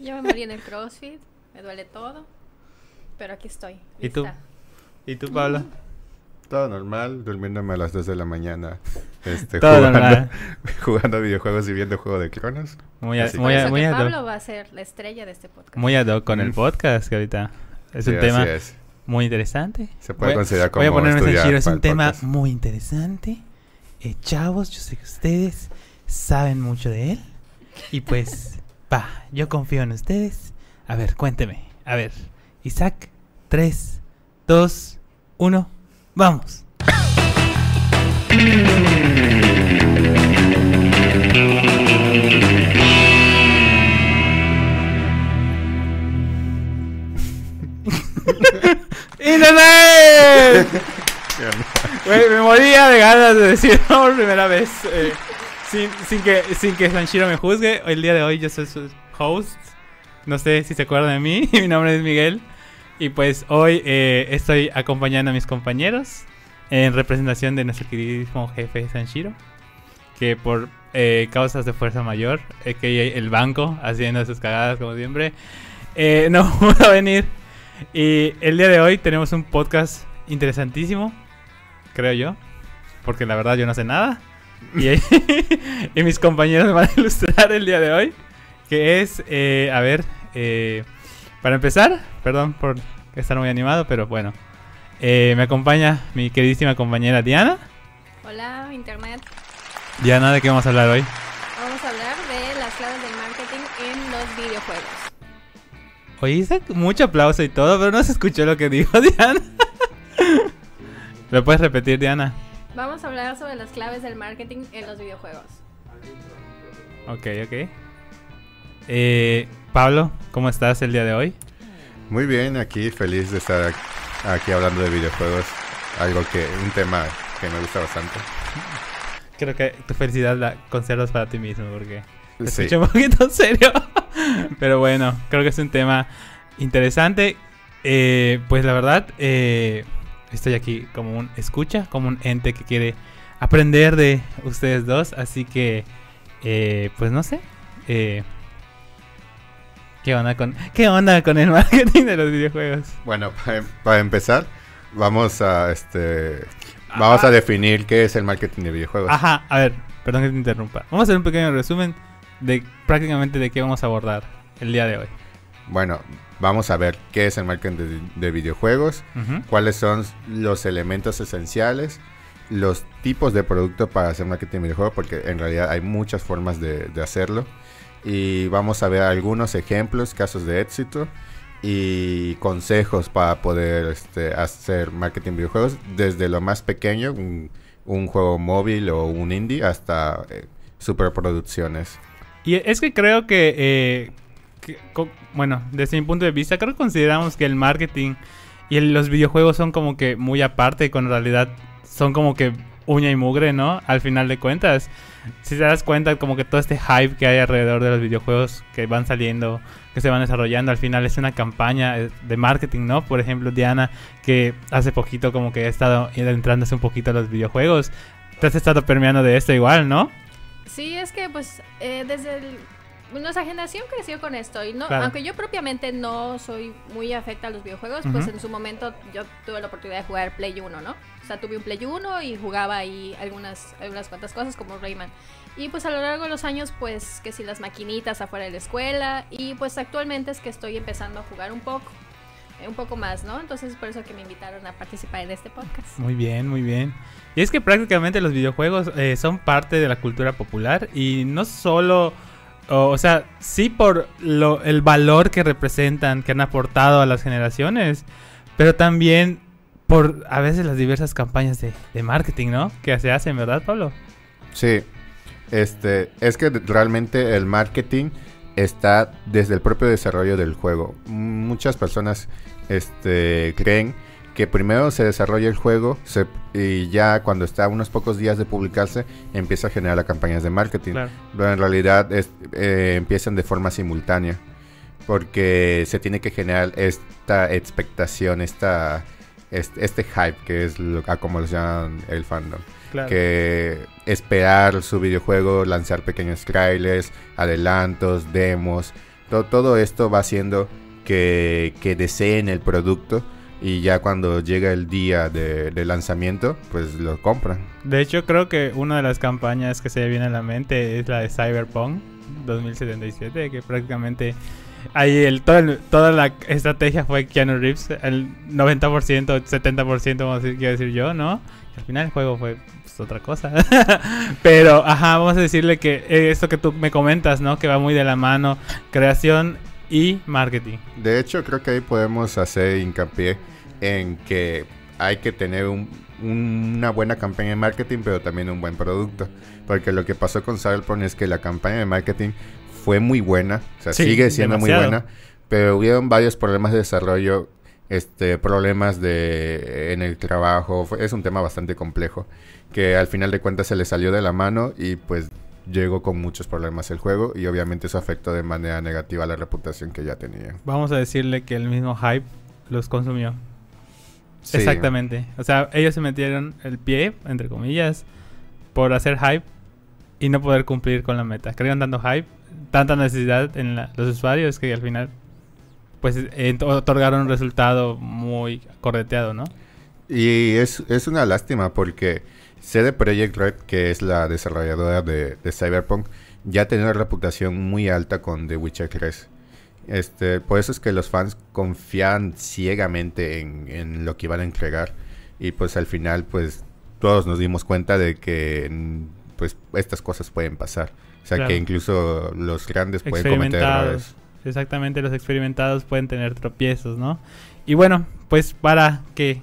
Yo me morí en el CrossFit, me duele todo, pero aquí estoy. ¿Y tú? ¿Y tú, Pablo? Todo normal, durmiéndome a las 2 de la mañana. Este, Todo jugando, normal. jugando videojuegos y viendo Juego de Cronos. Muy, a- Así muy, a- muy hoc. Pablo va a ser la estrella de este podcast. Muy ad hoc con el Mm. podcast, que ahorita es Sí, un así tema es. muy interesante. Se puede considerar Voy a como ponerme estudiar Sanshiro, es para un el tema podcast. muy interesante. Eh, chavos, yo sé que ustedes saben mucho de él. Y pues, pa, yo confío en ustedes. A ver, cuénteme. A ver, Isaac, 3, 2, 1, vamos. ¡Internet! Güey, me moría de ganas de decirlo por primera vez. eh, sin, sin que, sin que Sanshiro me juzgue. El día de hoy yo soy su host. No sé si se acuerdan de mí. Mi nombre es Miguel. Y pues hoy eh, estoy acompañando a mis compañeros en representación de nuestro queridísimo jefe Sanshiro. Que por eh, causas de fuerza mayor, eh, que el banco haciendo sus cagadas como siempre, eh, no pudo venir. Y el día de hoy tenemos un podcast interesantísimo, creo yo, porque la verdad yo no sé nada. Y, y mis compañeros me van a ilustrar el día de hoy, que es, eh, a ver, eh, para empezar, perdón por estar muy animado, pero bueno, eh, me acompaña mi queridísima compañera Diana. Hola, Internet. Diana, ¿de qué vamos a hablar hoy? Vamos a hablar de las claves del marketing en los videojuegos. Isaac, mucho aplauso y todo, pero no se escuchó lo que dijo Diana. ¿Lo puedes repetir, Diana? Vamos a hablar sobre las claves del marketing en los videojuegos. Ok, ok. Eh, Pablo, ¿cómo estás el día de hoy? Muy bien, aquí feliz de estar aquí hablando de videojuegos. Algo que, un tema que me gusta bastante. Creo que tu felicidad la conservas para ti mismo porque te Sí. escuché un poquito en serio. Pero bueno, creo que es un tema interesante. Eh, pues la verdad, eh, estoy aquí como un escucha, como un ente que quiere aprender de ustedes dos. Así que, eh, pues no sé. eh, ¿qué, onda con, ¿Qué onda con el marketing de los videojuegos? Bueno, para, para empezar, vamos a este vamos Ah. a definir qué es el marketing de videojuegos. Ajá, a ver, perdón que te interrumpa. Vamos a hacer un pequeño resumen de prácticamente de qué vamos a abordar el día de hoy. Bueno, vamos a ver qué es el marketing de, de videojuegos, cuáles son los elementos esenciales, los tipos de producto para hacer marketing de videojuegos, porque en realidad hay muchas formas de, de hacerlo. Y vamos a ver algunos ejemplos, casos de éxito y consejos para poder este, hacer marketing de videojuegos, desde lo más pequeño, un, un juego móvil o un indie, hasta eh, superproducciones. Y es que creo que, eh, bueno, desde mi punto de vista, creo que consideramos que el marketing y los videojuegos son como que muy aparte, con realidad son como que uña y mugre, ¿no? Al final de cuentas. Si te das cuenta, como que todo este hype que hay alrededor de los videojuegos que van saliendo, que se van desarrollando, al final es una campaña eh, de marketing, ¿no? Por ejemplo, Diana, que hace poquito como que ha estado entrándose un poquito a los videojuegos. Te has estado permeando de esto igual, ¿no? Sí, es que pues eh, desde el- nuestra generación creció con esto y no, Claro. aunque yo propiamente no soy muy afecta a los videojuegos, pues en su momento yo tuve la oportunidad de jugar Play 1, ¿no? O sea, tuve un Play 1 y jugaba ahí algunas, algunas cuantas cosas como Rayman. Y pues a lo largo de los años, pues que si las maquinitas afuera de la escuela y pues actualmente es que estoy empezando a jugar un poco, eh, un poco más, ¿no? Entonces por eso que me invitaron a participar en este podcast. Muy bien, muy bien. Y es que prácticamente los videojuegos eh, son parte de la cultura popular y no solo, o, sea, sí por lo, el valor que representan, que han aportado a las generaciones, pero también por a veces las diversas campañas de, de marketing, ¿no? Que se hacen, ¿verdad, Pablo? Sí, este, es que realmente el marketing está desde el propio desarrollo del juego. Muchas personas este, creen que primero se desarrolla el juego se- y ya cuando está a unos pocos días de publicarse empieza a generar las campañas de marketing. Claro. Pero en realidad es- eh, empiezan de forma simultánea. Porque se tiene que generar esta expectación, esta, este, este hype que es lo, a como lo llaman el fandom Claro. que esperar su videojuego, lanzar pequeños trailers, adelantos, demos, todo esto va haciendo que, que deseen el producto y ya cuando llega el día de, lanzamiento, pues lo compran. De hecho, creo que una de las campañas que se viene a la mente es la de Cyberpunk 2077, que prácticamente ahí el, toda la estrategia fue Keanu Reeves, el 90%, 70%, vamos a decir, quiero decir yo, ¿no? Al final el juego fue pues, otra cosa. Pero, ajá, vamos a decirle que eh, esto que tú me comentas, ¿no? Que va muy de la mano, creación y marketing. De hecho, creo que ahí podemos hacer hincapié en que hay que tener una buena campaña de marketing, pero también un buen producto. Porque lo que pasó con Cyberpunk es que la campaña de marketing fue muy buena, o sea, sigue siendo muy buena, pero hubieron varios problemas de desarrollo, este, problemas de en el trabajo, es un tema bastante complejo, que al final de cuentas se le salió de la mano y pues llegó con muchos problemas el juego y obviamente eso afectó de manera negativa la reputación que ya tenía. Vamos a decirle que el mismo hype los consumió. Exactamente. O sea, ellos se metieron el pie, entre comillas, por hacer hype y no poder cumplir con la meta. Creían tanto hype, tanta necesidad en los usuarios que al final pues otorgaron un resultado muy correteado, ¿no? Y es, es una lástima porque CD Projekt Red, que es la desarrolladora de, Cyberpunk, ya tiene una reputación muy alta con The Witcher 3. Este, por eso es que los fans confían ciegamente en, lo que iban a entregar. Y pues al final, pues todos nos dimos cuenta de que pues estas cosas pueden pasar. O sea que incluso los grandes pueden cometer errores. Exactamente, los experimentados pueden tener tropiezos, ¿no? Y bueno, pues para que,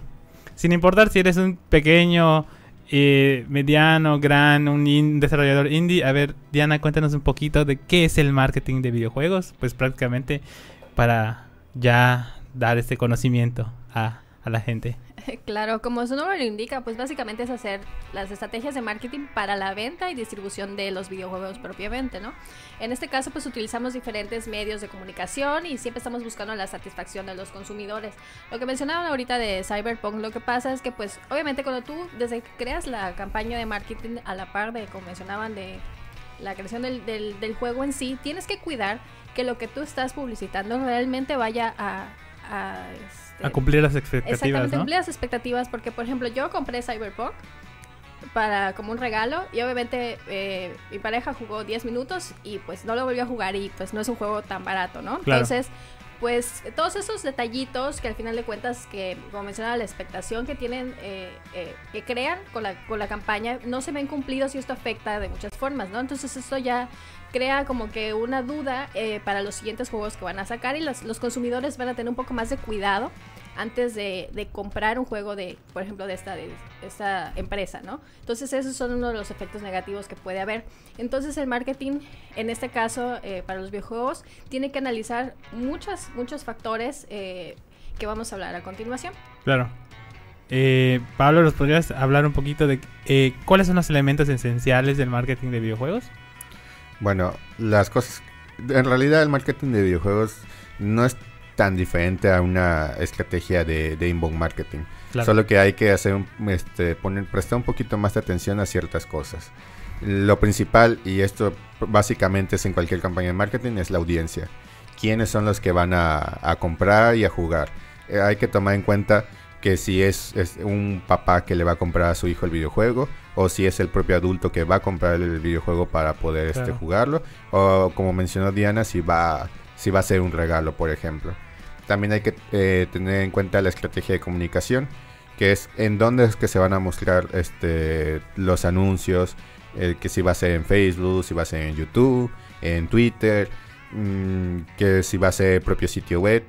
sin importar si eres un pequeño eh, mediano, gran, un desarrollador indie. A ver, Diana, cuéntanos un poquito de qué es el marketing de videojuegos. Pues prácticamente para ya dar este conocimiento a la gente. Claro, como su nombre lo indica, pues básicamente es hacer las estrategias de marketing para la venta y distribución de los videojuegos propiamente, ¿no? En este caso, pues utilizamos diferentes medios de comunicación y siempre estamos buscando la satisfacción de los consumidores. Lo que mencionaban ahorita de Cyberpunk, lo que pasa es que, pues, obviamente cuando tú desde que creas la campaña de marketing a la par de, como mencionaban, de la creación del, del, juego en sí, tienes que cuidar que lo que tú estás publicitando realmente vaya a, a a cumplir las expectativas. Exactamente, cumplir las expectativas, porque por ejemplo yo compré Cyberpunk para como un regalo y obviamente eh, mi pareja jugó 10 minutos y pues no lo volvió a jugar y pues no es un juego tan barato, ¿no? Entonces, pues todos esos detallitos que al final de cuentas que como mencionaba la expectación que tienen eh, eh, que crean con la, con la campaña no se ven cumplidos y esto afecta de muchas formas, ¿no? Entonces esto ya crea como que una duda eh, para los siguientes juegos que van a sacar y los, los consumidores van a tener un poco más de cuidado antes de, de, comprar un juego de, por ejemplo, de esta, de esta empresa, ¿no? Entonces esos son uno de los efectos negativos que puede haber. Entonces el marketing, en este caso, eh, para los videojuegos, tiene que analizar muchos, muchos factores eh, que vamos a hablar a continuación. Claro. Pablo, ¿nos podrías hablar un poquito de cuáles son los elementos esenciales del marketing de videojuegos? Bueno, las cosas... En realidad el marketing de videojuegos no es tan diferente a una estrategia de, inbound marketing. Solo que hay que hacer este, poner, prestar un poquito más de atención a ciertas cosas. Lo principal, y esto básicamente es en cualquier campaña de marketing, es la audiencia. ¿Quiénes son los que van a, comprar y a jugar? Eh, hay que tomar en cuenta que si es, un papá que le va a comprar a su hijo el videojuego, o si es el propio adulto que va a comprar el videojuego para poder este, jugarlo, o como mencionó Diana, si va, si va a ser un regalo, por ejemplo. También hay que eh, tener en cuenta la estrategia de comunicación, que es en dónde es que se van a mostrar este, los anuncios, eh, que si va a ser en Facebook, si va a ser en YouTube, en Twitter, mm, que si va a ser el propio sitio web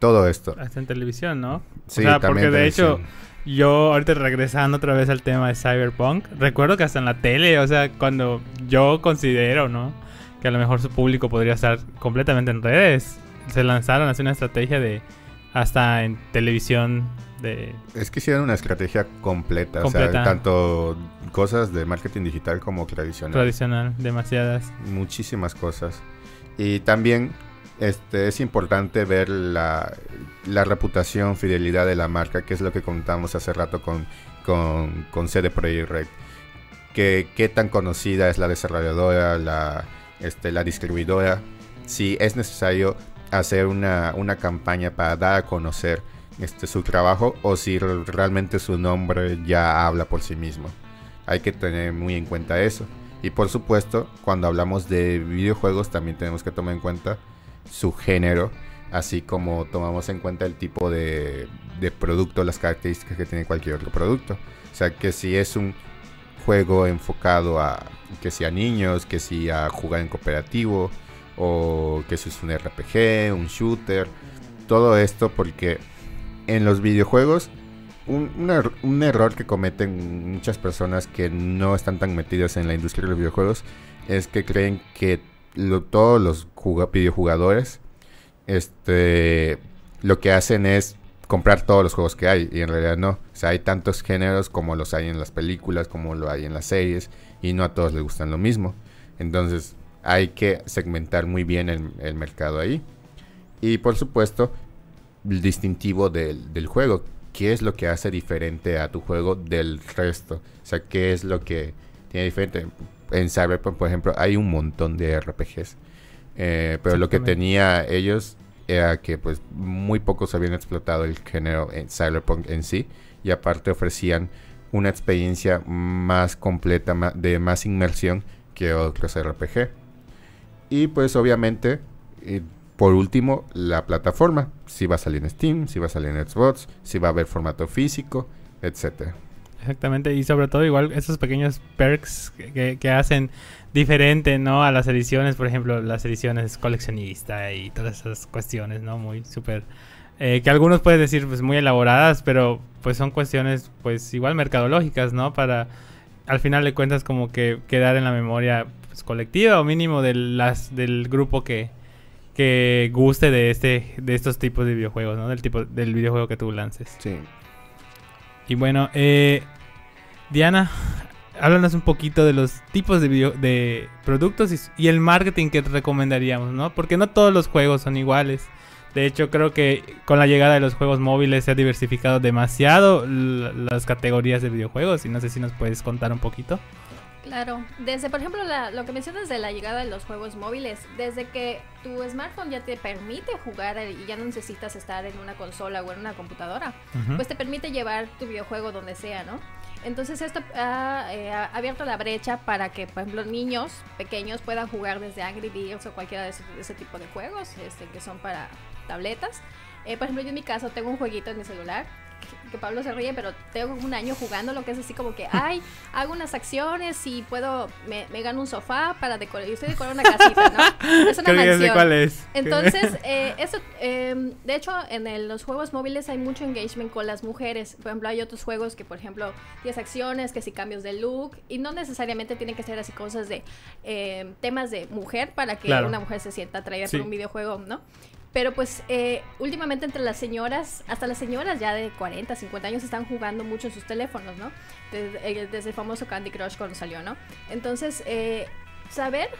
todo esto. Hasta en televisión, ¿no? Sí, o sea, porque de hecho, yo ahorita regresando otra vez al tema de Cyberpunk, recuerdo que hasta en la tele, o sea, cuando yo considero, ¿no? Que a lo mejor su público podría estar completamente en redes, se lanzaron así una estrategia de hasta en televisión de... Es que hicieron una estrategia completa, completa. o sea, tanto cosas de marketing digital como tradicional. Tradicional, demasiadas. Muchísimas cosas. Y también este, es importante ver la, reputación, fidelidad de la marca, que es lo que contamos hace rato con, con, con CD Projekt Red. Qué tan conocida es la desarrolladora, la, este, distribuidora, si es necesario hacer una, una campaña para dar a conocer este, su trabajo o si realmente su nombre ya habla por sí mismo. Hay que tener muy en cuenta eso. Y por supuesto, cuando hablamos de videojuegos también tenemos que tomar en cuenta su género, así como tomamos en cuenta el tipo de, producto, las características que tiene cualquier otro producto. O sea, que si es un juego enfocado a que sea niños, que si a jugar en cooperativo, o que si es un RPG, un shooter, todo esto porque en los videojuegos un, un, error que cometen muchas personas que no están tan metidas en la industria de los videojuegos es que creen que todos los videojugadores este, lo que hacen es comprar todos los juegos que hay y en realidad no. O sea, hay tantos géneros como los hay en las películas, como lo hay en las series y no a todos les gustan lo mismo. Entonces hay que segmentar muy bien el, mercado ahí. Y por supuesto, el distintivo del, del juego qué es lo que hace diferente a tu juego del resto. O sea, qué es lo que tiene diferente. En Cyberpunk, por ejemplo, hay un montón de RPGs. Eh, pero lo que tenía ellos era que pues muy pocos habían explotado el género en Cyberpunk en sí. Y aparte ofrecían una experiencia más completa, de más inmersión que otros RPG. Y pues obviamente por último, la plataforma. Si va a salir en Steam, si va a salir en Xbox, si va a haber formato físico, etcétera. Exactamente, y sobre todo igual esos pequeños perks que, hacen diferente, ¿no? A las ediciones, por ejemplo, las ediciones coleccionista y todas esas cuestiones, ¿no? Muy súper... Eh, que algunos pueden decir pues muy elaboradas, pero pues son cuestiones pues igual mercadológicas, ¿no? Para al final de cuentas como que quedar en la memoria pues, colectiva o mínimo de las, del grupo que, que guste de este de estos tipos de videojuegos, ¿no? Del tipo del videojuego que tú lances. Sí. Y bueno, eh, Diana, háblanos un poquito de los tipos de productos y, el marketing que recomendaríamos, ¿no? Porque no todos los juegos son iguales. De hecho, creo que con la llegada de los juegos móviles se ha diversificado demasiado las categorías de videojuegos y no sé si nos puedes contar un poquito. Claro, desde por ejemplo lo que mencionas de la llegada de los juegos móviles, desde que tu smartphone ya te permite jugar y ya no necesitas estar en una consola o en una computadora, pues te permite llevar tu videojuego donde sea, ¿no? Entonces esto eh, ha, abierto la brecha para que, por ejemplo, niños pequeños puedan jugar desde Angry Birds o cualquiera de ese, tipo de juegos este, que son para tabletas. Eh, por ejemplo, yo en mi caso tengo un jueguito en mi celular que Pablo se ríe, pero tengo un año jugando lo que es así como que, ay, hago unas acciones y puedo, me, gano un sofá para decorar, yo estoy decorando una casita, ¿no? Es una mansión. cuál es. Entonces, eh, eso, em, de hecho, en los juegos móviles hay mucho engagement con las mujeres. Por ejemplo, hay otros juegos que, por ejemplo, tienes acciones, que si cambios de look, y no necesariamente tienen que ser así cosas de em, temas de mujer para que una mujer se sienta atraída por un videojuego, ¿no? Pero pues eh, últimamente entre las señoras, hasta las señoras ya de 40, 50 años están jugando mucho en sus teléfonos, ¿no? Desde, eh, el famoso Candy Crush cuando salió, ¿no? Entonces, eh, saber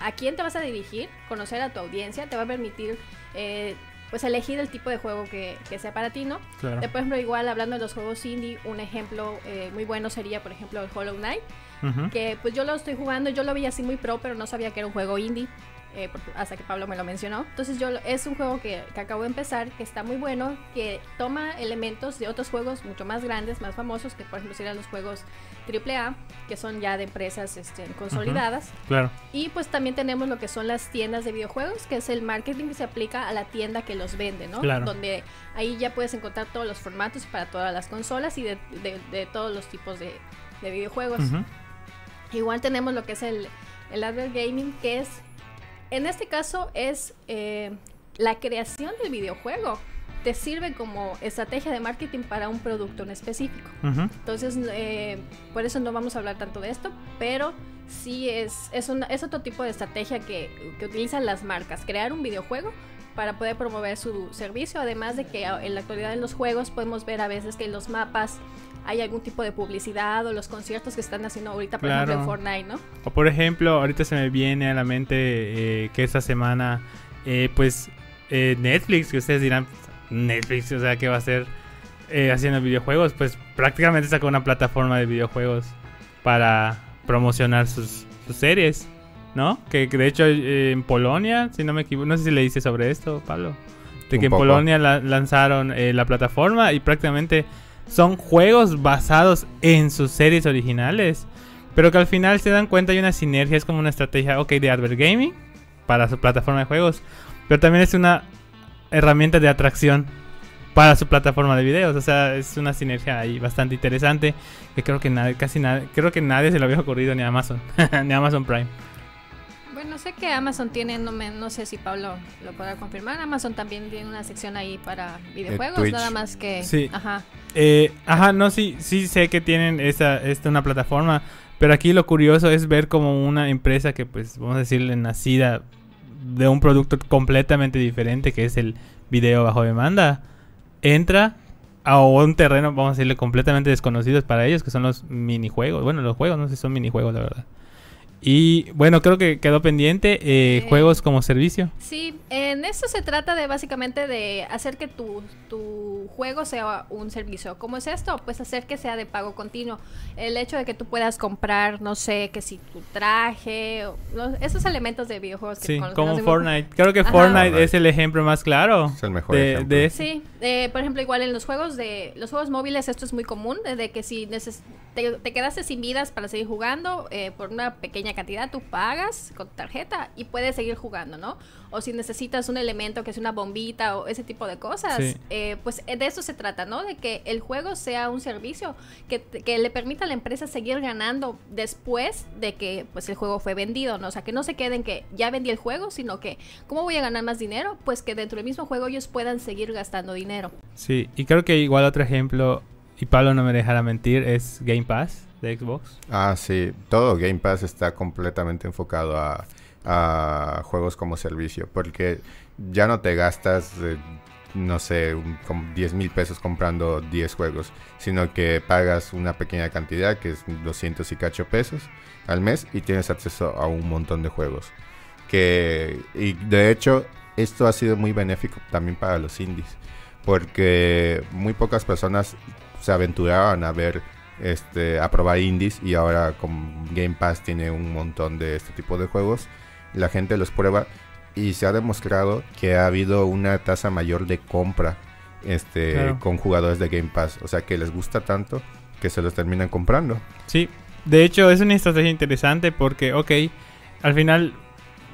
a quién te vas a dirigir, conocer a tu audiencia, te va a permitir pues elegir el tipo de juego que, sea para ti, ¿no? Claro. por ejemplo, igual hablando de los juegos indie, un ejemplo muy bueno sería, por ejemplo, el Hollow Knight, que pues yo lo estoy jugando, yo lo vi así muy pro, pero no sabía que era un juego indie. Eh, hasta que Pablo me lo mencionó. Entonces yo es un juego que, acabo de empezar, que está muy bueno, que toma elementos de otros juegos mucho más grandes, más famosos, que por ejemplo serían los juegos AAA, que son ya de empresas este, consolidadas. claro. Y pues también tenemos lo que son las tiendas de videojuegos, que es el marketing que se aplica a la tienda que los vende, ¿no? Claro. Donde ahí ya puedes encontrar todos los formatos para todas las consolas y de, todos los tipos de, videojuegos. Igual tenemos lo que es el, el Advert Gaming, que es en este caso es eh, la creación del videojuego. Te sirve como estrategia de marketing para un producto en específico. Entonces, eh, por eso no vamos a hablar tanto de esto, pero sí es, es, es otro tipo de estrategia que, que utilizan las marcas. Crear un videojuego para poder promover su servicio, además de que en la actualidad en los juegos podemos ver a veces que los mapas hay algún tipo de publicidad o los conciertos que están haciendo ahorita, por ejemplo, en Fortnite, ¿no? O por ejemplo, ahorita se me viene a la mente eh, que esta semana, eh, pues, eh, Netflix, que ustedes dirán, Netflix, o sea, ¿qué va a hacer haciendo videojuegos? Pues prácticamente sacó una plataforma de videojuegos para promocionar sus, sus series. ¿no? Que, que de hecho eh, en Polonia, si no me equivoco, no sé si le dice sobre esto, Pablo. De que en. Polonia la- lanzaron eh, la plataforma y prácticamente son juegos basados en sus series originales. Pero que al final se dan cuenta hay una sinergia, es como una estrategia, ok, de Advert Gaming para su plataforma de juegos. Pero también es una herramienta de atracción para su plataforma de videos. O sea, es una sinergia ahí bastante interesante. Que creo que nadie, casi nadie, creo que nadie se lo había ocurrido ni a Amazon, ni Amazon Prime. Bueno, sé que Amazon tiene, no, me- no sé si Pablo lo podrá confirmar, Amazon también tiene una sección ahí para videojuegos, Twitch. nada más que... Sí. Ajá. Eh, ajá, no, sí, sí sé que tienen esta, esta una plataforma, pero aquí lo curioso es ver como una empresa que, pues, vamos a decirle, nacida de un producto completamente diferente, que es el video bajo demanda, entra a un terreno, vamos a decirle, completamente desconocidos para ellos, que son los minijuegos. Bueno, los juegos, no sé si son minijuegos, la verdad. Y bueno, creo que quedó pendiente eh, Eh, juegos como servicio. Sí, en esto se trata de básicamente de hacer que tu, tu juego sea un servicio. ¿Cómo es esto? Pues hacer que sea de pago continuo. El hecho de que tú puedas comprar, no sé, que si tu traje, o- los- esos elementos de videojuegos que Sí, con como Fortnite. Creo que Ajá. Fortnite es el ejemplo más claro. Es el mejor de, ejemplo. de eso. Sí, eh, por ejemplo, igual en los juegos de los juegos móviles esto es muy común, de de que si neces- te, te quedaste sin vidas para seguir jugando eh, por una pequeña cantidad, tú pagas con tarjeta y puedes seguir jugando, ¿no? O si necesitas un elemento que es una bombita o ese tipo de cosas, Sí. eh, pues eh, de eso se trata, ¿no? De que el juego sea un servicio que le permita a la empresa seguir ganando después de que pues el juego fue vendido, ¿no? O sea, que no se queden que ya vendí el juego, sino que ¿cómo voy a ganar más dinero? Pues que dentro del mismo juego ellos puedan seguir gastando dinero. Sí, y creo que igual otro ejemplo, y Pablo no me dejará mentir, es Game Pass Xbox. Ah, sí. Todo Game Pass está completamente enfocado a, juegos como servicio. Porque ya no te gastas, no sé, un- como 10 mil pesos comprando 10 juegos. Sino que pagas una pequeña cantidad, que es 200 y cacho pesos al mes, y tienes acceso a un montón de juegos. Que, y de hecho, esto ha sido muy benéfico también para los indies. Porque muy pocas personas se aventuraban a ver este, a probar indies y ahora con Game Pass tiene un montón de este tipo de juegos. La gente los prueba y se ha demostrado que ha habido una tasa mayor de compra este, Claro. con jugadores de Game Pass. O sea que les gusta tanto que se los terminan comprando. Sí, de hecho es una estrategia interesante porque, ok, al final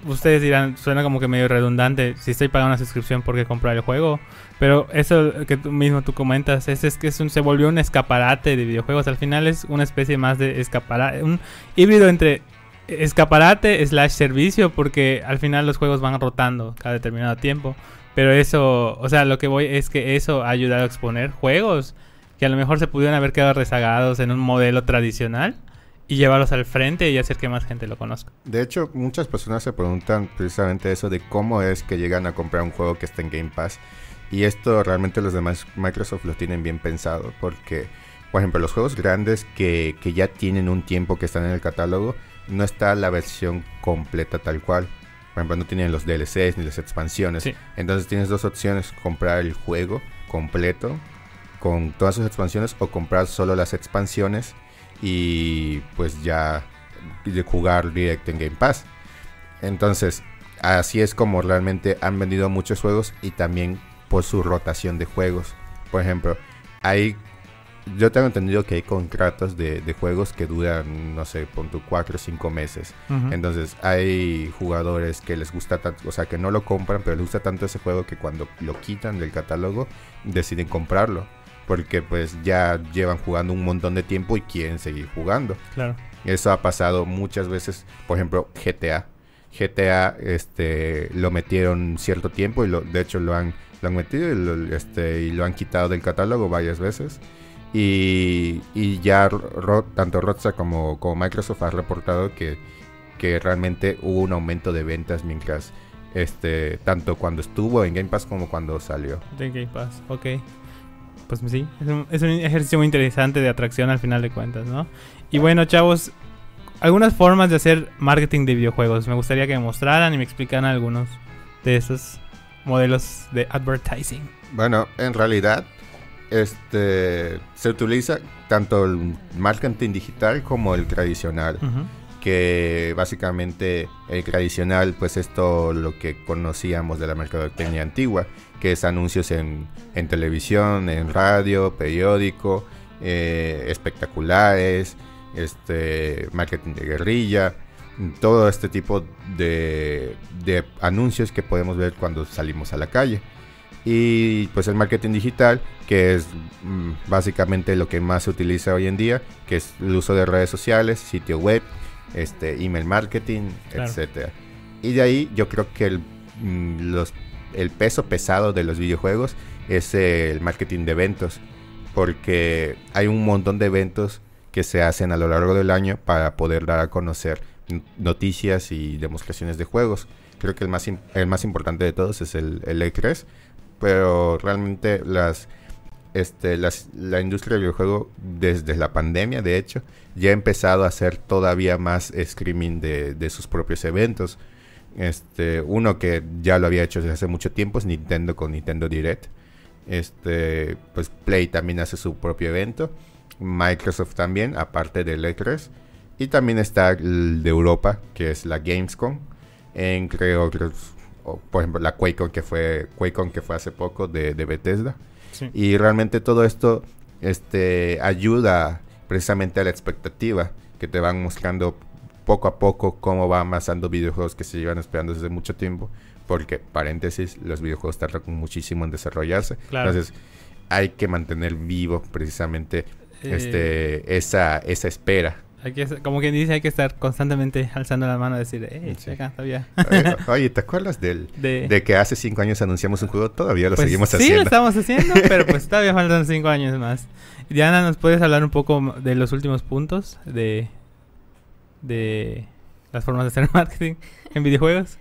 ustedes dirán, suena como que medio redundante, si estoy pagando una suscripción, ¿por qué comprar el juego? Pero eso que tú mismo tú comentas, es, que se volvió un escaparate de videojuegos, al final es una especie más de escaparate, un híbrido entre escaparate slash servicio, porque al final los juegos van rotando cada determinado tiempo. Pero eso, o sea, lo que voy es que eso ha ayudado a exponer juegos que a lo mejor se pudieron haber quedado rezagados en un modelo tradicional y llevarlos al frente y hacer que más gente lo conozca. De hecho, muchas personas se preguntan precisamente eso de cómo es que llegan a comprar un juego que está en Game Pass. Y esto realmente los demás Microsoft lo tienen bien pensado porque, por ejemplo, los juegos grandes que, que ya tienen un tiempo que están en el catálogo, no está la versión completa tal cual. Por ejemplo, no tienen los DLCs ni las expansiones. Sí. Entonces tienes dos opciones, comprar el juego completo con todas sus expansiones o comprar solo las expansiones y pues ya de jugar directo en Game Pass. Entonces, así es como realmente han vendido muchos juegos y también por su rotación de juegos. Por ejemplo, hay yo tengo entendido que hay contratos de, de juegos que duran, no sé, pon tu 4 o 5 meses. Entonces hay jugadores que les gusta tanto, o sea, que no lo compran, pero les gusta tanto ese juego que cuando lo quitan del catálogo deciden comprarlo. Porque pues ya llevan jugando un montón de tiempo y quieren seguir jugando. Claro. Eso ha pasado muchas veces, por ejemplo, GTA. GTA este, lo metieron cierto tiempo y lo, de hecho lo han, lo han metido y lo, este, y lo han quitado del catálogo varias veces. Y, y ya Ro- tanto Rockstar como, como Microsoft ha reportado que, que realmente hubo un aumento de ventas mientras, este, tanto cuando estuvo en Game Pass como cuando salió. De Game Pass, ok. Pues sí, es un, es un ejercicio muy interesante de atracción al final de cuentas, ¿no? Y bueno, chavos, algunas formas de hacer marketing de videojuegos. Me gustaría que me mostraran y me explicaran algunos de esos modelos de advertising. Bueno, en realidad, este se utiliza tanto el marketing digital como el tradicional. Ujú. Que básicamente el tradicional pues es todo lo que conocíamos de la mercadotecnia antigua, que es anuncios en, televisión, en radio, periódico, eh, espectaculares, este, marketing de guerrilla, todo este tipo de, de anuncios que podemos ver cuando salimos a la calle. Y pues el marketing digital, que es mm, básicamente lo que más se utiliza hoy en día, que es el uso de redes sociales, sitio web, este, email marketing, etcétera. Y de ahí yo creo que el, mm, los, el peso pesado de los videojuegos es el marketing de eventos, porque hay un montón de eventos que se hacen a lo largo del año para poder dar a conocer noticias y demostraciones de juegos. Creo que el más, el más importante de todos es el, el E3, pero realmente las, este, la industria del videojuego desde la pandemia, de hecho, ya ha empezado a hacer todavía más streaming de, de sus propios eventos. Este, uno que ya lo había hecho desde hace mucho tiempo es Nintendo con Nintendo Direct. Este, pues Play también hace su propio evento. Microsoft también, aparte del E3. Y también está el de Europa, que es la Gamescom, entre otros por ejemplo, la QuakeCon que fue, QuakeCon que fue hace poco de, de Bethesda. Y realmente todo esto este, ayuda precisamente a la expectativa que te van mostrando poco a poco cómo va amasando videojuegos que se llevan esperando desde mucho tiempo. Porque, paréntesis, los videojuegos tardan muchísimo en desarrollarse. Entonces, hay que mantener vivo precisamente eh. este, esa, esa espera como quien dice, hay que estar constantemente alzando la mano y decir, eh, todavía. Oye, ¿te acuerdas del, de... que hace cinco años anunciamos un juego? Todavía lo pues seguimos sí, haciendo. Sí, lo estamos haciendo, pero pues todavía faltan cinco años más. Diana, ¿nos puedes hablar un poco de los últimos puntos de, de las formas de hacer marketing en videojuegos?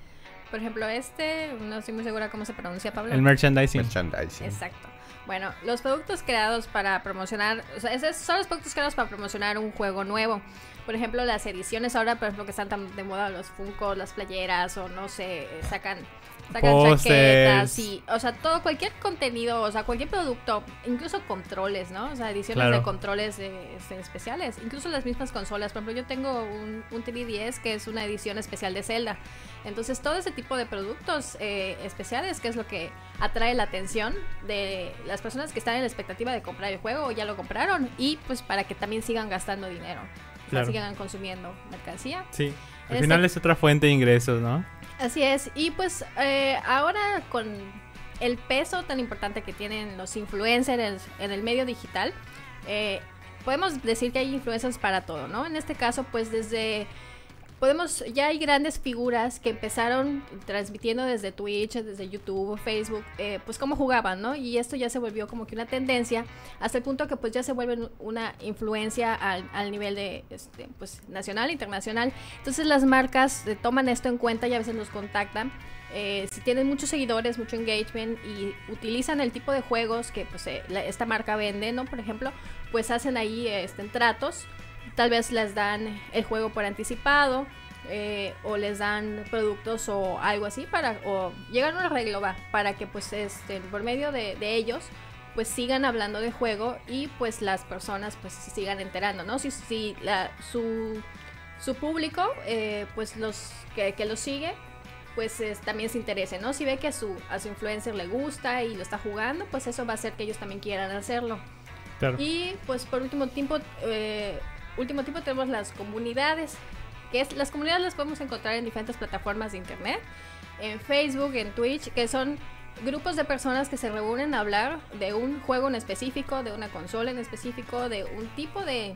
Por ejemplo, este, no estoy muy segura cómo se pronuncia, Pablo. El merchandising. Merchandising. Exacto. Bueno, los productos creados para promocionar, o sea, esos son los productos creados para promocionar un juego nuevo. Por ejemplo, las ediciones ahora, por ejemplo, que están tan de moda los Funko, las playeras o no sé, sacan sacan chaquetas y, o sea, todo, cualquier contenido, o sea, cualquier producto, incluso controles, ¿no? O sea, ediciones de controles este, especiales, incluso las mismas consolas. Por ejemplo, yo tengo un, un 3DS que es una edición especial de Zelda. Entonces, todo ese tipo de productos eh, especiales, que es lo que atrae la atención de las personas que están en la expectativa de comprar el juego o ya lo compraron y pues para que también sigan gastando dinero, sigan consumiendo mercancía. Sí, al final es otra fuente de ingresos, ¿no? Así es, y pues eh, ahora con el peso tan importante que tienen los influencers en el medio digital, eh, podemos decir que hay influencers para todo, ¿no? En este caso, pues desde podemos, ya hay grandes figuras que empezaron transmitiendo desde Twitch, desde YouTube, Facebook, eh, pues cómo jugaban, ¿no? Y esto ya se volvió como que una tendencia, hasta el punto que pues ya se vuelve una influencia al, nivel de, este, pues, nacional, internacional. Entonces las marcas eh, toman esto en cuenta y a veces nos contactan. Eh, si tienen muchos seguidores, mucho engagement y utilizan el tipo de juegos que pues, esta marca vende, ¿no? Por ejemplo, pues hacen ahí este, tratos tal vez les dan el juego por anticipado eh, o les dan productos o algo así para o llegan a un arreglo va para que pues este por medio de, ellos pues sigan hablando de juego y pues las personas pues se sigan enterando no si, si la, su, su público eh, pues los que, que los sigue pues también se interese, ¿no? Si ve que a su, a su influencer le gusta y lo está jugando, pues eso va a hacer que ellos también quieran hacerlo. Y pues por último tiempo, eh, último tiempo tenemos las comunidades, que es las comunidades las podemos encontrar en diferentes plataformas de internet, en Facebook, en Twitch, que son grupos de personas que se reúnen a hablar de un juego en específico, de una consola en específico, de un tipo de,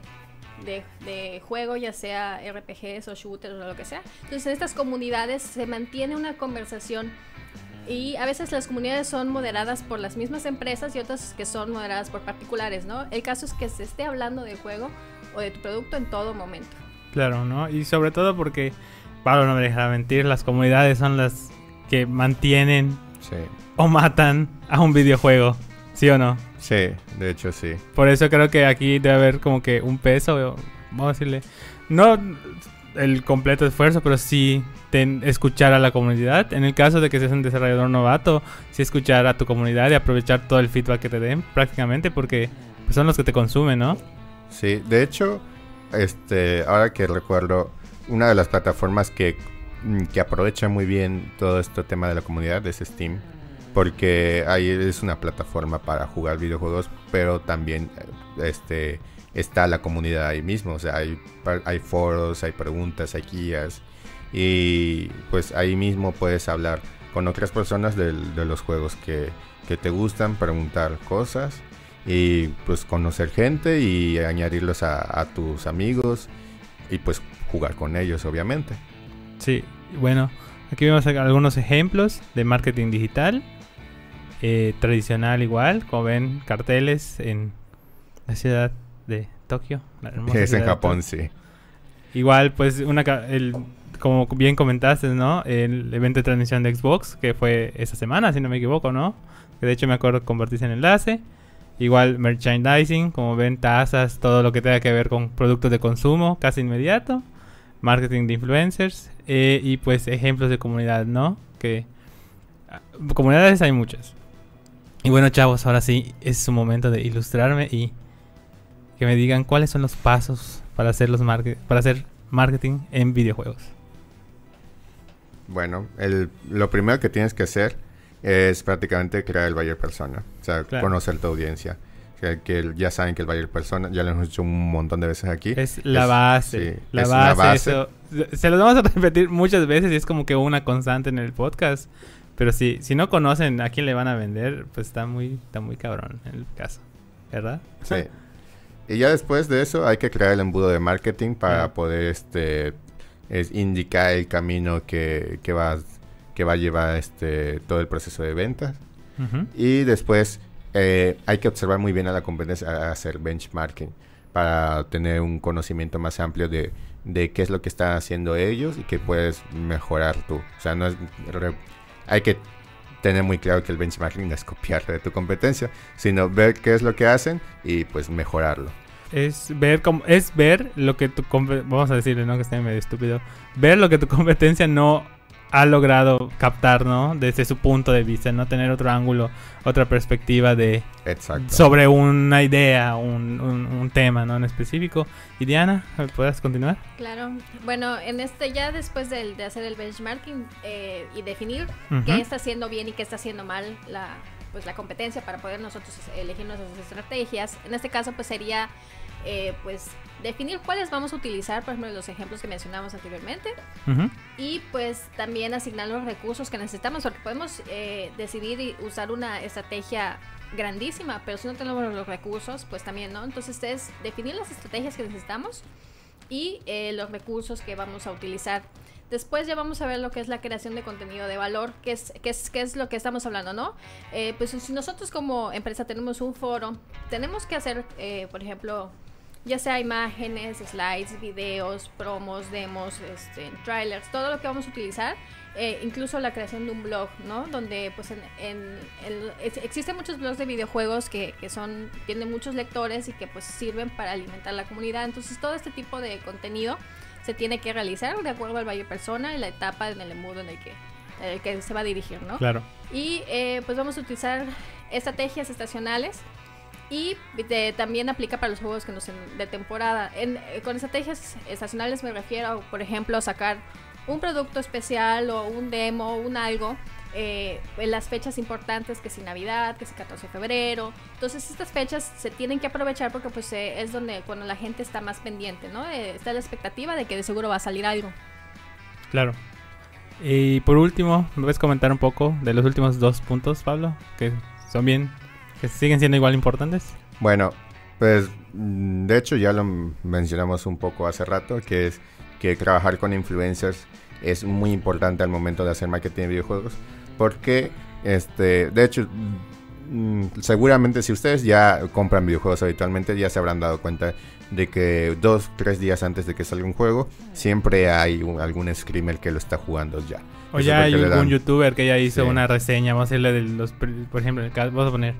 de, juego, ya sea RPGs o shooters o lo que sea. Entonces en estas comunidades se mantiene una conversación y a veces las comunidades son moderadas por las mismas empresas y otras que son moderadas por particulares, ¿no? El caso es que se esté hablando del juego o de tu producto en todo momento. Claro, ¿no? Y sobre todo porque, Pablo no me deja mentir, las comunidades son las que mantienen o matan a un videojuego, ¿sí o no? Sí, de hecho sí. Por eso creo que aquí debe haber como que un peso, vamos a decirle, no el completo esfuerzo, pero sí escuchar a la comunidad. En el caso de que seas un desarrollador novato, sí escuchar a tu comunidad y aprovechar todo el feedback que te den prácticamente porque son los que te consumen, ¿no? Sí, de hecho, este, ahora que recuerdo, una de las plataformas que, mm, que aprovecha muy bien todo este tema de la comunidad es Steam. Porque ahí es una plataforma para jugar videojuegos, pero también eh, este, está la comunidad ahí mismo. O sea, hay, hay foros, hay preguntas, hay guías. Y pues ahí mismo puedes hablar con otras personas de, los juegos que, que te gustan, preguntar cosas y pues conocer gente y añadirlos a, tus amigos y pues jugar con ellos obviamente. Sí, bueno, aquí vemos algunos ejemplos de marketing digital, eh, tradicional igual, como ven carteles en la ciudad de Tokio. Es en Japón, sí. Igual, pues, una el, como bien comentaste, ¿no? El evento de transmisión de Xbox, que fue esa semana, si no me equivoco, ¿no? Que de hecho me acuerdo que compartiste el enlace. Igual merchandising, como ven, tasas, todo lo que tenga que ver con productos de consumo casi inmediato. Marketing de influencers. Eh, y pues ejemplos de comunidad, ¿no? Que ah, comunidades hay muchas. Y bueno, chavos, ahora sí es su momento de ilustrarme y que me digan cuáles son los pasos para hacer los para hacer marketing en videojuegos. Bueno, el, lo primero que tienes que hacer es prácticamente crear el buyer persona, o sea, conocer tu audiencia. Que, ya saben que el buyer persona, ya lo hemos dicho un montón de veces aquí. Es la base. la, base se lo vamos a repetir muchas veces y es como que una constante en el podcast. Pero si, si no conocen a quién le van a vender, pues está muy, está muy cabrón en el caso. ¿Verdad? Sí. y ya después de eso hay que crear el embudo de marketing para poder este es indicar el camino que, que vas que va a llevar este, todo el proceso de ventas. Y después eh, hay que observar muy bien a la competencia, hacer benchmarking para tener un conocimiento más amplio de, de qué es lo que están haciendo ellos y qué puedes mejorar tú. O sea, no es, hay que tener muy claro que el benchmarking no es copiar de tu competencia, sino ver qué es lo que hacen y pues mejorarlo. Es ver cómo, es ver lo que tu vamos a decirle, no que esté medio estúpido, ver lo que tu competencia no ha logrado captar, ¿no? Desde su punto de vista, no tener otro ángulo, otra perspectiva de sobre una idea, un, un, tema, ¿no? En específico. Y Diana, ¿puedes continuar? Claro. Bueno, en este ya después de, de hacer el benchmarking eh, y definir qué está haciendo bien y qué está haciendo mal la pues la competencia para poder nosotros elegir nuestras estrategias. En este caso, pues sería eh, pues definir cuáles vamos a utilizar, por ejemplo, los ejemplos que mencionamos anteriormente, y pues también asignar los recursos que necesitamos, porque podemos eh, decidir y usar una estrategia grandísima, pero si no tenemos los recursos, pues también, ¿no? Entonces es definir las estrategias que necesitamos y eh, los recursos que vamos a utilizar. Después ya vamos a ver lo que es la creación de contenido de valor, que es, que es, que es lo que estamos hablando, ¿no? pues si nosotros como empresa tenemos un foro, tenemos que hacer, por ejemplo, ya sea imágenes, slides, videos, promos, demos, este, trailers, todo lo que vamos a utilizar, eh, incluso la creación de un blog, ¿no? Donde pues en, existen muchos blogs de videojuegos que, que, son, tienen muchos lectores y que pues sirven para alimentar la comunidad, entonces todo este tipo de contenido se tiene que realizar de acuerdo al valle persona y la etapa en el embudo en el que, el que se va a dirigir, ¿no? Claro. Y eh, pues vamos a utilizar estrategias estacionales y también aplica para los juegos que no son de temporada. En, eh, con estrategias estacionales me refiero, por ejemplo, a sacar un producto especial o un demo, un algo, eh, en las fechas importantes, que si Navidad, que si 14 de febrero. Entonces estas fechas se tienen que aprovechar porque pues eh, es donde cuando la gente está más pendiente, ¿no? está la expectativa de que de seguro va a salir algo. Claro. Y por último, ¿me puedes comentar un poco de los últimos dos puntos, Pablo? Que son bien que siguen siendo igual importantes. Bueno, pues mm, de hecho ya lo mencionamos un poco hace rato, que es que trabajar con influencers es muy importante al momento de hacer marketing de videojuegos, porque este, de hecho mm, seguramente si ustedes ya compran videojuegos habitualmente ya se habrán dado cuenta de que dos, tres días antes de que salga un juego, siempre hay algún screamer que lo está jugando ya. O ya hay un youtuber que ya hizo una reseña, vamos a decirle de los, por ejemplo, vamos a poner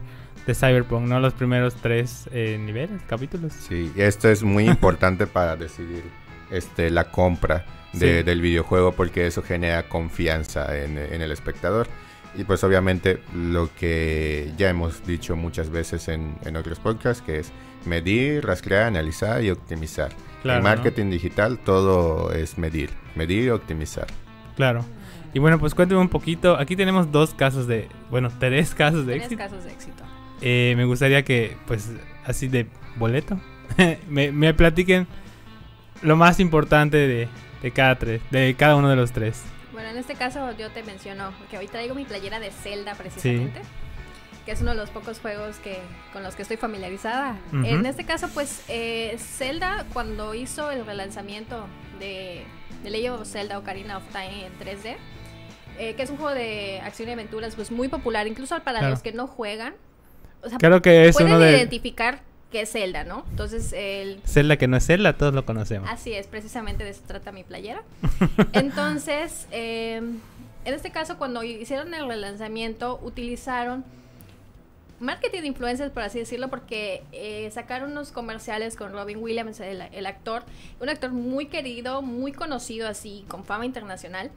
de Cyberpunk, ¿no? Los primeros tres eh, niveles, capítulos. Sí, esto es muy importante para decidir este, la compra del videojuego porque eso genera confianza en, el espectador. Y pues obviamente lo que ya hemos dicho muchas veces en, en otros podcasts, que es medir, rastrear, analizar y optimizar. Claro, en marketing digital todo es medir, medir y optimizar. Claro. Y bueno, pues cuénteme un poquito. Aquí tenemos dos casos de, bueno, tres casos de Tres éxito. casos de éxito. Eh, me gustaría que, pues, así de boleto, me, me platiquen lo más importante de, de cada tres, de cada uno de los tres. Bueno, en este caso yo te menciono que hoy traigo mi playera de Zelda precisamente. Que es uno de los pocos juegos que, con los que estoy familiarizada. En este caso, pues, eh, Zelda, cuando hizo el relanzamiento de, de Legend of Zelda Ocarina of Time en 3D, eh, que es un juego de acción y aventuras pues muy popular, incluso para Claro. los que no juegan. O sea, Creo que es pueden uno de identificar que es Zelda, ¿no? Entonces, el, Zelda que no es Zelda, todos lo conocemos. Así es, precisamente de eso trata mi playera. Entonces, eh, en este caso, cuando hicieron el relanzamiento, utilizaron marketing de influencers, por así decirlo, porque eh, sacaron unos comerciales con Robin Williams, el, el actor, un actor muy querido, muy conocido así, con fama internacional.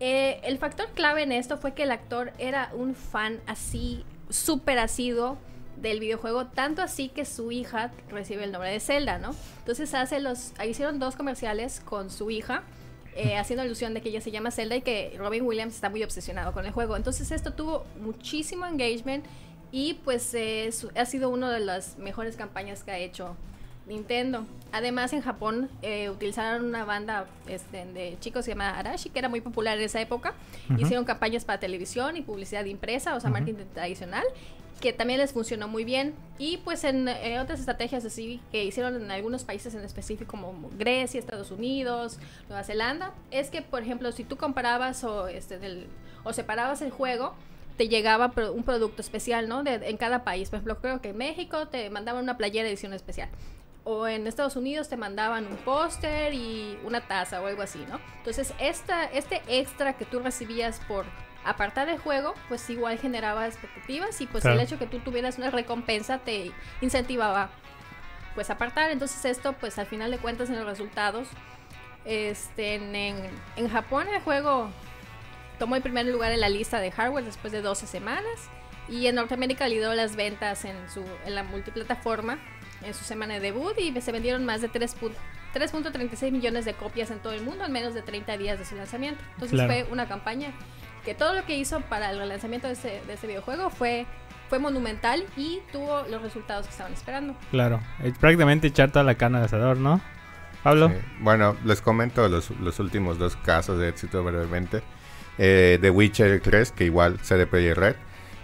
Eh, el factor clave en esto fue que el actor era un fan así, súper asiduo del videojuego, tanto así que su hija recibe el nombre de Zelda, ¿no? Entonces hace los, hicieron dos comerciales con su hija, eh, haciendo alusión de que ella se llama Zelda y que Robin Williams está muy obsesionado con el juego. Entonces esto tuvo muchísimo engagement y pues eh, su- ha sido una de las mejores campañas que ha hecho Nintendo. Además en Japón eh, utilizaron una banda este, de chicos que se llama Arashi, que era muy popular en esa época. Ujú. Hicieron campañas para televisión y publicidad impresa, o sea, marketing tradicional, que también les funcionó muy bien. Y pues en eh, otras estrategias así que hicieron en algunos países en específico, como Grecia, Estados Unidos, Nueva Zelanda, es que, por ejemplo, si tú comparabas o, este, del, o separabas el juego, te llegaba un producto especial, ¿no? De, en cada país. Por ejemplo, creo que en México te mandaban una playera edición especial. O en Estados Unidos te mandaban un póster y una taza o algo así, ¿no? Entonces, esta, este extra que tú recibías por apartar el juego, pues igual generaba expectativas y pues Claro. el hecho que tú tuvieras una recompensa te incentivaba pues apartar. Entonces esto pues al final de cuentas en los resultados, este, en, en, Japón el juego tomó el primer lugar en la lista de hardware después de 12 semanas y en Norteamérica lideró las ventas en, su, en la multiplataforma en su semana de debut y se vendieron más de 3 pu- 3.36 millones de copias en todo el mundo en menos de 30 días de su lanzamiento. Entonces Claro. fue una campaña que todo lo que hizo para el relanzamiento de ese, de ese videojuego fue, fue monumental y tuvo los resultados que estaban esperando. Claro. Es prácticamente echar toda la carne al asador, ¿no? Pablo. Sí. Bueno, les comento los, los últimos dos casos de éxito brevemente. Eh, The Witcher 3, que igual CD Projekt Red,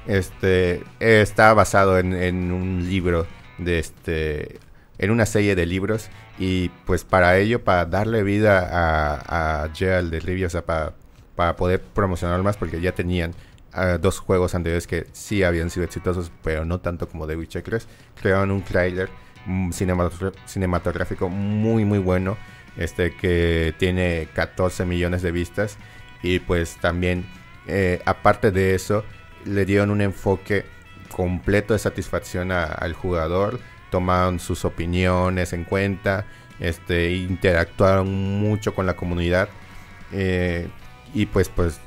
este, eh, está basado en, en un libro de este, en una serie de libros y pues para ello, para darle vida a, a Geralt de Rivia, o sea, para, para poder promocionar más, porque ya tenían ah, dos juegos anteriores que sí habían sido exitosos, pero no tanto como The Witcher 3, crearon un trailer mm, cinematográfico muy muy bueno este que tiene 14 millones de vistas. Y pues también eh, aparte de eso le dieron un enfoque completo de satisfacción a- al jugador tomaron sus opiniones en cuenta este interactuaron mucho con la comunidad eh, y pues pues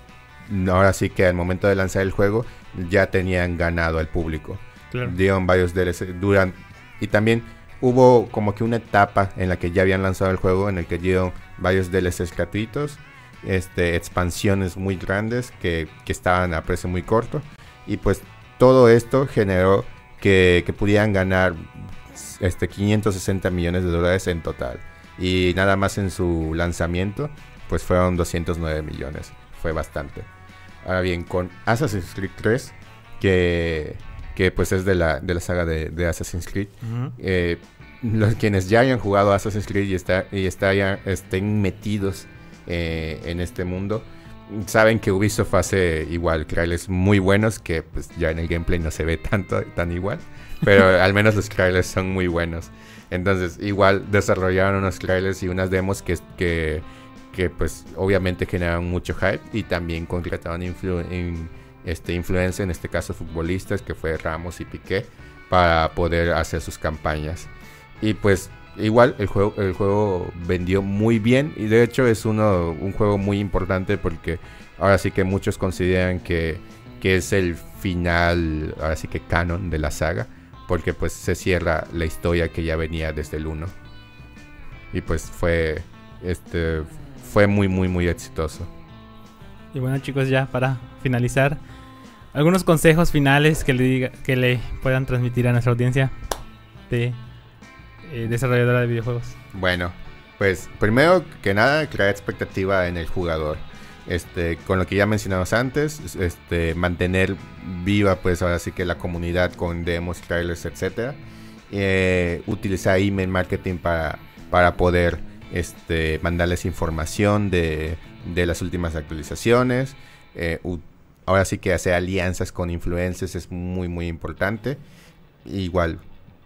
ahora sí que al momento de lanzar el juego ya tenían ganado al público Claro. dieron varios DLC duran y también hubo como que una etapa en la que ya habían lanzado el juego en el que dieron varios DLCs gratuitos este expansiones muy grandes que, que estaban a precio muy corto y pues todo esto generó que, que pudieran ganar este 560 millones de dólares en total. Y nada más en su lanzamiento pues fueron 209 millones. Fue bastante. Ahora bien con Assassin's Creed 3 que que pues es de la, de la saga de, de Assassin's Creed. Eh, los quienes ya hayan jugado Assassin's Creed y, está, y está ya estén metidos eh, en este mundo, saben que Ubisoft hace igual trailers muy buenos que pues ya en el gameplay no se ve tanto tan igual, pero al menos los trailers son muy buenos. Entonces igual desarrollaron unos trailers y unas demos que, que, que pues obviamente generaron mucho hype y también contrataron influ- in- este, influencia, en este caso futbolistas, que fue Ramos y Piqué, para poder hacer sus campañas. Y pues igual el juego, el juego vendió muy bien y de hecho es uno, un juego muy importante porque ahora sí que muchos consideran que, que es el final, ahora sí que canon de la saga, porque pues se cierra la historia que ya venía desde el 1. Y pues fue este fue muy muy muy exitoso. Y bueno, chicos, ya para finalizar, algunos consejos finales que le diga, que le puedan transmitir a nuestra audiencia de eh, desarrolladora de videojuegos. Bueno, pues primero que nada crear expectativa en el jugador. Este, con lo que ya mencionamos antes, este, mantener viva pues ahora sí que la comunidad con demos, trailers, etcétera. Eh, utilizar email marketing para, para poder este, mandarles información de, de las últimas actualizaciones. Eh, ahora sí que hacer alianzas con influencers es muy muy importante. Igual,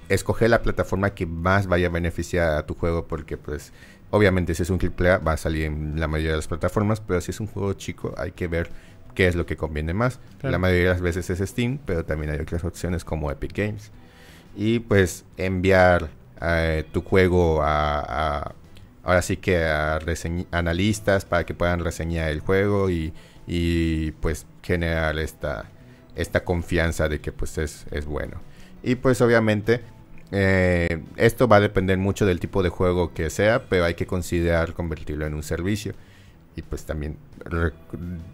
escoger la plataforma que más vaya a beneficiar a tu juego porque pues obviamente si es un AAA va a salir en la mayoría de las plataformas, pero si es un juego chico hay que ver qué es lo que conviene más. La mayoría de las veces es Steam, pero también hay otras opciones como Epic Games. Y pues enviar eh, tu juego a, ahora sí que a analistas para que puedan reseñar el juego y, y pues generar esta, esta confianza de que pues es, es bueno. Y pues obviamente eh, esto va a depender mucho del tipo de juego que sea, pero hay que considerar convertirlo en un servicio. Y pues también,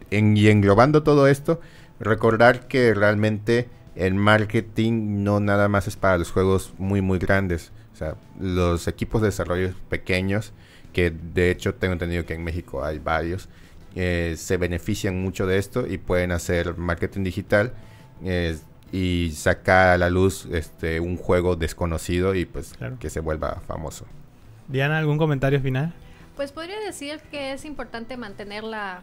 y englobando todo esto, recordar que realmente el marketing no nada más es para los juegos muy muy grandes. O sea, los equipos de desarrollo pequeños, que de hecho tengo entendido que en México hay varios, eh, se benefician mucho de esto y pueden hacer marketing digital. Eh, y sacar a la luz este un juego desconocido y pues que se vuelva famoso. Diana, ¿algún comentario final? Pues podría decir que es importante mantener la,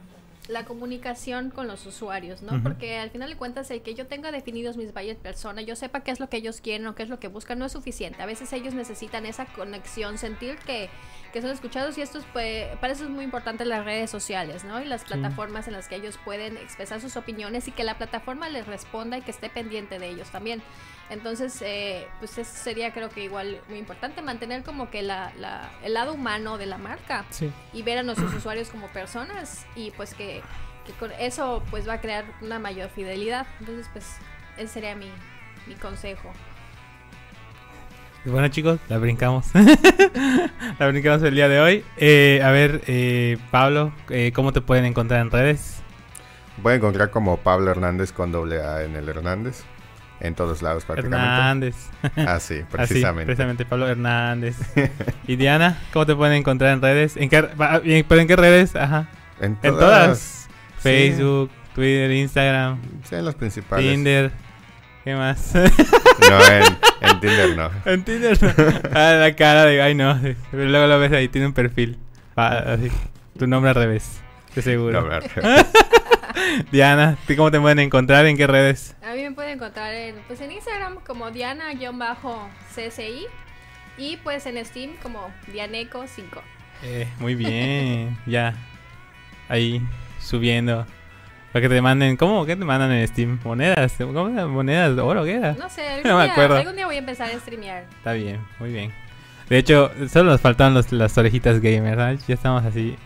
la comunicación con los usuarios, ¿no? Porque al final de cuentas el que yo tenga definidos mis buyer persona, yo sepa qué es lo que ellos quieren o qué es lo que buscan, no es suficiente. A veces ellos necesitan esa conexión, sentir que, que son escuchados y esto es, pues, para eso es muy importante las redes sociales, ¿no? Y las plataformas en las que ellos pueden expresar sus opiniones y que la plataforma les responda y que esté pendiente de ellos también. Entonces, eh, pues eso sería creo que igual muy importante, mantener como que la, el lado humano de la marca y ver a nuestros usuarios como personas y pues que, con eso pues va a crear una mayor fidelidad. Entonces, pues ese sería mi, mi consejo. Bueno chicos, la brincamos. la brincamos el día de hoy. Eh, a ver, eh, Pablo, eh, ¿cómo te pueden encontrar en redes? Pueden encontrar como Pablo Hernández con doble A en el Hernández en todos lados prácticamente. Hernández. Ah, sí, precisamente. precisamente, Pablo Hernández. ¿Y Diana? ¿Cómo te pueden encontrar en redes? ¿En qué, ¿Pero en qué redes? Ajá. En todas. Facebook, Twitter, Instagram. Sí, en los principales. Tinder. ¿Qué más? no, en, Tinder no. En Tinder no. Ah, la cara de, ay no. Pero luego lo ves ahí, tiene un perfil. así. Tu nombre al revés. De seguro. Nombre al revés. Diana, ¿cómo te pueden encontrar? ¿En qué redes? A mí me pueden encontrar en, pues en Instagram como Diana-CSI y pues en Steam como Dianeco5. Eh, muy bien, ya. Ahí, subiendo. Para que te manden, ¿cómo? ¿Qué te mandan en Steam? ¿Monedas? ¿Cómo? ¿Monedas oro? ¿Qué era? No sé, algún, no día, me acuerdo. algún día voy a empezar a streamear. Está bien, muy bien. De hecho, solo nos faltaban los, las orejitas gamer, ¿verdad? Ya estamos así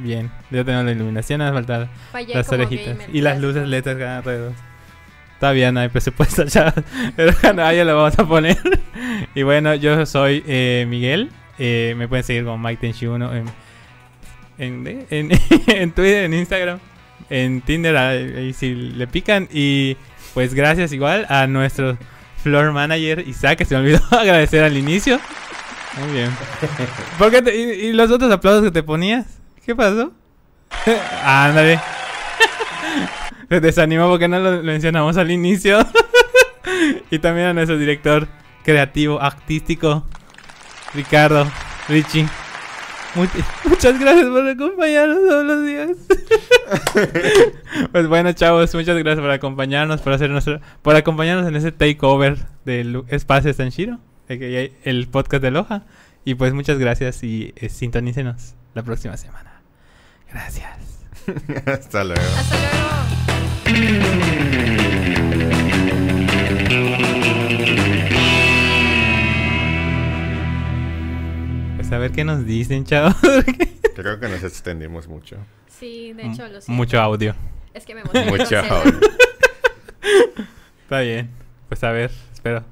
Bien, ya tengo la iluminación, me faltar las orejitas y las luces LED alrededor. Está bien, no hay presupuesto ya, pero no, ya lo vamos a poner. y bueno, yo soy eh, Miguel, eh, me pueden seguir como Mike 1 en, en, en, en, Twitter, en Instagram, en Tinder, ahí si le pican. Y pues gracias igual a nuestro floor manager Isaac, que se me olvidó agradecer al inicio. Muy bien. ¿Por qué y, y los otros aplausos que te ponías? ¿Qué pasó? Ándale. Se desanimó porque no lo mencionamos al inicio. y también a nuestro director creativo, artístico, Ricardo, Richie. muchas gracias por acompañarnos todos los días. pues bueno, chavos, muchas gracias por acompañarnos, por hacer nuestro, por acompañarnos en ese takeover del espacio Sanshiro, el podcast de Loja. Y pues muchas gracias y eh, sintonícenos la próxima semana. Gracias. Hasta luego. Hasta luego. Pues a ver qué nos dicen, chavos. Creo que nos extendimos mucho. Sí, de hecho lo sé. Mucho audio. Es que me emocioné. Mucho. Howl. Está bien. Pues a ver, espero.